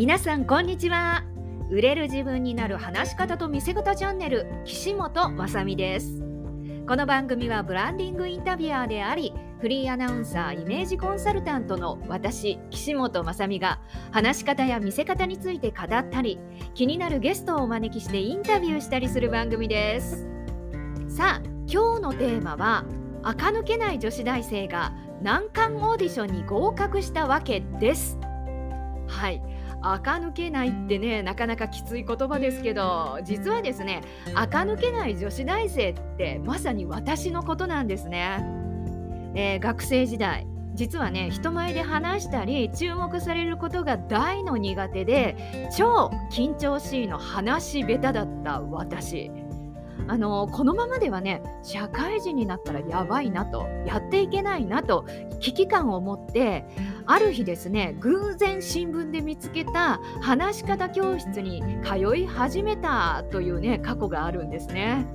皆さんこんにちは。売れる自分になる話し方と見せ方チャンネル岸本まさみです。この番組はブランディングインタビュアーでありフリーアナウンサーイメージコンサルタントの私岸本まさみが話し方や見せ方について語ったり気になるゲストをお招きしてインタビューしたりする番組です。さあ今日のテーマは垢抜けない女子大生が難関オーディションに合格したわけです。はい。垢抜けないってねなかなかきつい言葉ですけど実はですね垢抜けない女子大生ってまさに私のことなんですね、えー、学生時代実はね人前で話したり注目されることが大の苦手で超緊張しいの話下手だった私。あのこのままではね社会人になったらやばいなとやっていけないなと危機感を持ってある日ですね偶然新聞で見つけた話し方教室に通い始めたというね過去があるんですね。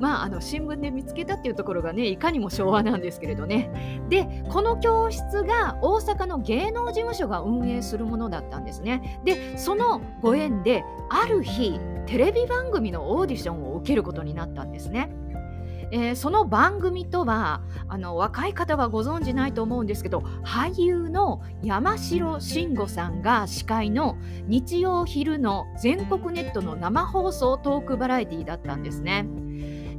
まあ、あの新聞で見つけたっていうところがねいかにも昭和なんですけれどねでこの教室が大阪の芸能事務所が運営するものだったんですねでそのご縁である日テレビ番組のオーディションを受けることになったんですね。えー、その番組とはあの若い方はご存じないと思うんですけど俳優の山城慎吾さんが司会の日曜昼の全国ネットの生放送トークバラエティーだったんですね。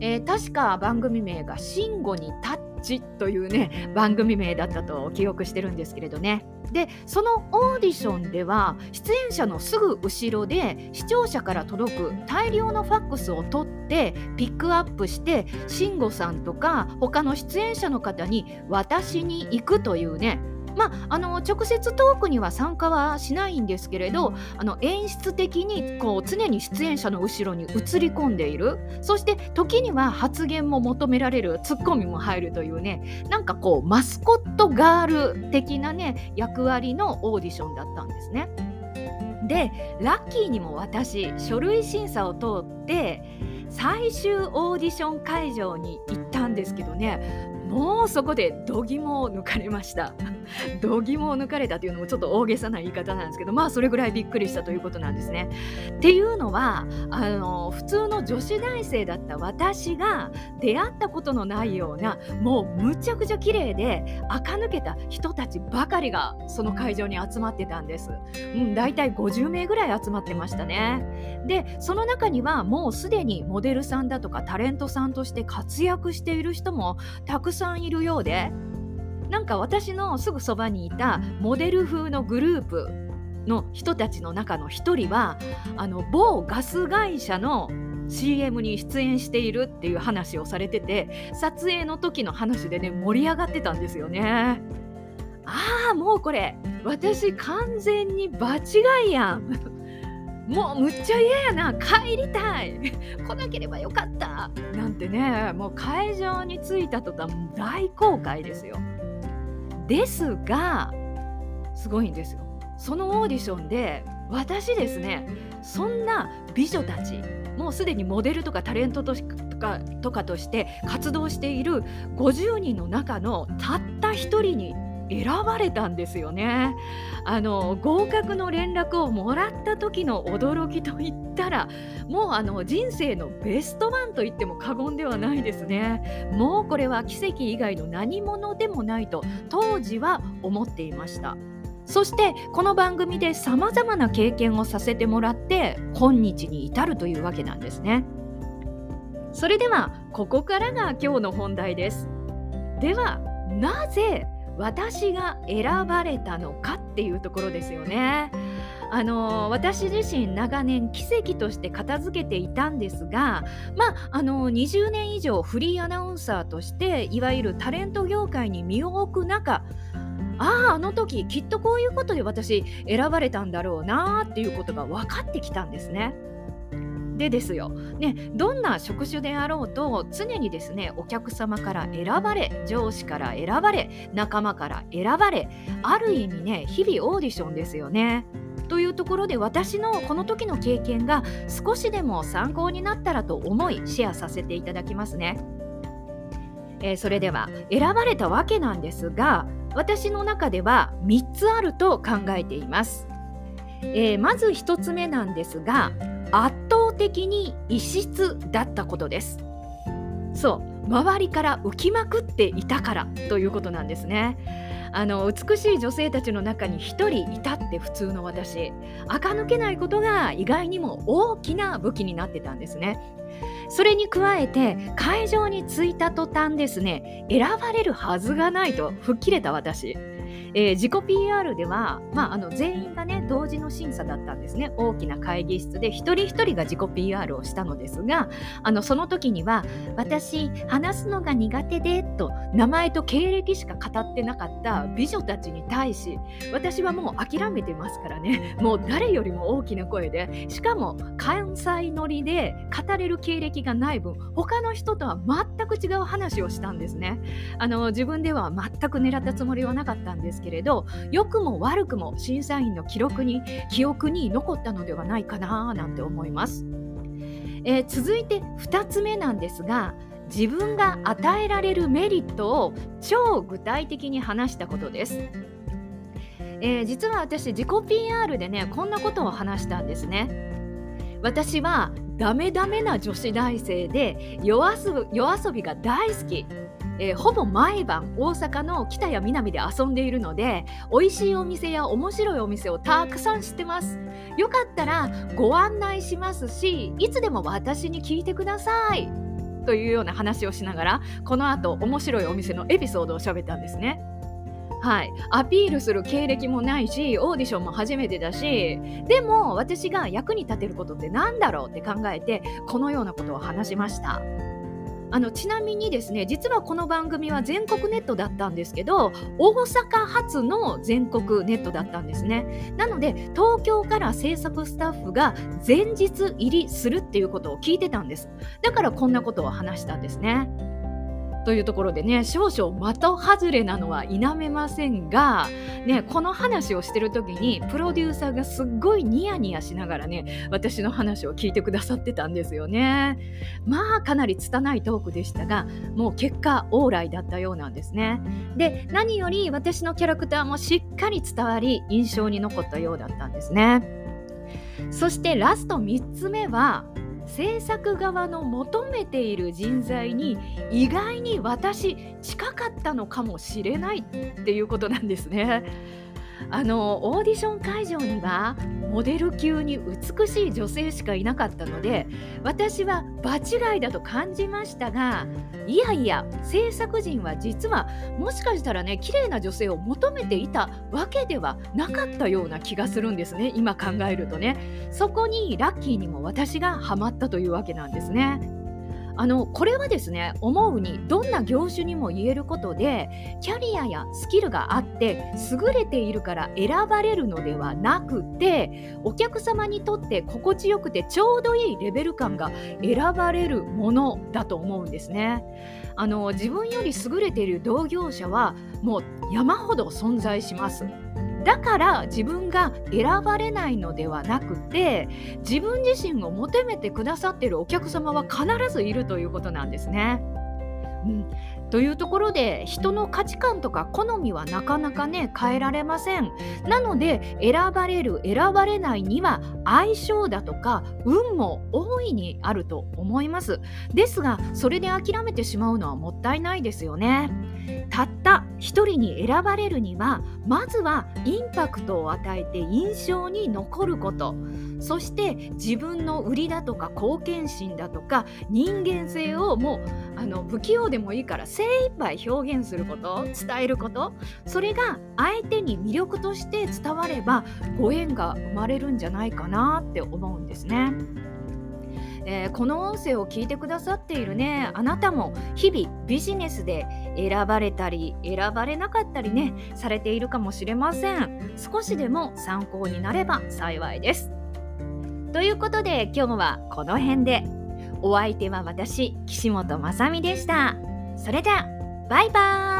えー、確か番組名が「慎吾にタッチ」というね番組名だったと記憶してるんですけれどね。でそのオーディションでは出演者のすぐ後ろで視聴者から届く大量のファックスを取ってピックアップして慎吾さんとか他の出演者の方に渡しに行くというねまあ、あの直接トークには参加はしないんですけれどあの演出的にこう常に出演者の後ろに映り込んでいる。そして時には発言も求められる。ツッコミも入るというね。なんかこうマスコットガール的なね役割のオーディションだったんですね。でラッキーにも私書類審査を通って最終オーディション会場に行ったんですけどね。もうそこで度肝を抜かれました 度肝を抜かれたというのもちょっと大げさな言い方なんですけどまあそれぐらいびっくりしたということなんですね。っていうのはあの普通の女子大生だった私が出会ったことのないようなもうむちゃくちゃ綺麗で垢抜けた人たちばかりがその会場に集まってたんです。うん、大体50名ぐらい集まってましたね。でその中にはもうすでにモデルさんだとかタレントさんとして活躍している人もたくさんいるようでなんか私のすぐそばにいたモデル風のグループの人たちの中の一人はあの某ガス会社の CM に出演しているっていう話をされてて撮影の時の話でね盛り上がってたんですよね。ああもうこれ私完全に場違いやん。もうむっちゃ嫌やな帰りたい 来なければよかったなんてねもう会場に着いた途端大公開ですよですがすごいんですよ。そのオーディションで私ですねそんな美女たちもうすでにモデルとかタレントとかとかとして活動している50人の中のたった1人に選ばれたんですよね。あの合格の連絡をもらった時の驚きといったらもうあの人生のベストワンと言っても過言ではないですね。もうこれは奇跡以外の何者でもないと当時は思っていました。そしてこの番組でさまざまな経験をさせてもらって今日に至るというわけなんですね。それではここからが今日の本題です。ではなぜ私が選ばれたのかっていうところですよね。あの私自身長年奇跡として片付けていたんですが、まあ、あの20年以上フリーアナウンサーとしていわゆるタレント業界に身を置く中あああの時きっとこういうことで私選ばれたんだろうなっていうことが分かってきたんですね。でですよ、ね、どんな職種であろうと常にですねお客様から選ばれ上司から選ばれ仲間から選ばれある意味ね日々オーディションですよね。というところで私のこの時の経験が少しでも参考になったらと思いシェアさせていただきますね。えー、それでは選ばれたわけなんですが私の中では3つあると考えています。えー、まず1つ目なんですが圧的に異質だったことです。そう。周りから浮きまくっていたからということなんですね。あの美しい女性たちの中に1人いたって普通の私。垢抜けないことが意外にも大きな武器になってたんですね。それに加えて会場に着いた途端ですね選ばれるはずがないと吹っ切れた私。えー、自己 PR では、まあ、あの全員がね同時の審査だったんですね。大きな会議室で一人一人が自己 PR をしたのですがあのその時には「私話すのが苦手で」と名前と経歴しか語ってなかった美女たちに対し私はもう諦めてますからね。もう誰よりも大きな声でしかも関西乗りで語れる経歴がない分他の人とは全く違う話をしたんですね。あの自分では全く狙ったつもりはなかったんですけれど良くも悪くも審査員の記録に記憶に残ったのではないかななんて思います、えー、続いて2つ目なんですが自分が与えられるメリットを超具体的に話したことです、えー、実は私自己 PR でねこんなことを話したんですね。私はダメダメな女子大生で夜遊びが大好き。えー、ほぼ毎晩大阪の北や南で遊んでいるので美味しいお店や面白いお店をたくさん知ってます。よかったらご案内しますしいつでも私に聞いてください。というような話をしながらこの後面白いお店のエピソードを喋ったんですねはい、アピールする経歴もないしオーディションも初めてだしでも私が役に立てることって何だろうって考えてこのようなことを話しました。あのちなみにですね実はこの番組は全国ネットだったんですけど大阪発の全国ネットだったんですね。なので東京から制作スタッフが前日入りするっていうことを聞いてたんです。だからこんなことを話したんですね。というところでね少々的外れなのは否めませんが、ね、この話をしてる時にプロデューサーがすっごいニヤニヤしながらね私の話を聞いてくださってたんですよね。まあかなり拙いトークでしたがもう結果往来だったようなんですね。で何より私のキャラクターもしっかり伝わり印象に残ったようだったんですね。そしてラスト3つ目は制作側の求めている人材に意外に私近かったのかもしれないっていうことなんですね。あのオーディション会場にはモデル級に美しい女性しかいなかったので私は場違いだと感じましたがいやいや制作陣は実はもしかしたらね綺麗な女性を求めていたわけではなかったような気がするんですね今考えるとねそこにラッキーにも私がハマったというわけなんですね。あのこれはですね思うにどんな業種にも言えることでキャリアやスキルがあって優れているから選ばれるのではなくてお客様にとって心地よくてちょうどいいレベル感が選ばれるものだと思うんですね。あの自分より優れている同業者はもう山ほど存在します。だから自分が選ばれないのではなくて自分自身を求めてくださっているお客様は必ずいるということなんですね。うん、というところで人の価値観とか好みはなかなかね変えられません。なので選ばれる選ばれないには相性だとか運も大いにあると思います。ですがそれで諦めてしまうのはもったいないですよね。たった一人に選ばれるにはまずはインパクトを与えて印象に残ることそして自分の売りだとか貢献心だとか人間性をもうあの不器用でもいいから精一杯表現すること伝えることそれが相手に魅力として伝わればご縁が生まれるんじゃないかなって思うんですね。えー、この音声を聞いてくださっているねあなたも日々ビジネスで選ばれたり選ばれなかったりねされているかもしれません。少しでも参考になれば幸いです。ということで今日はこの辺で。お相手は私岸本雅美でした。それではバイバーイ。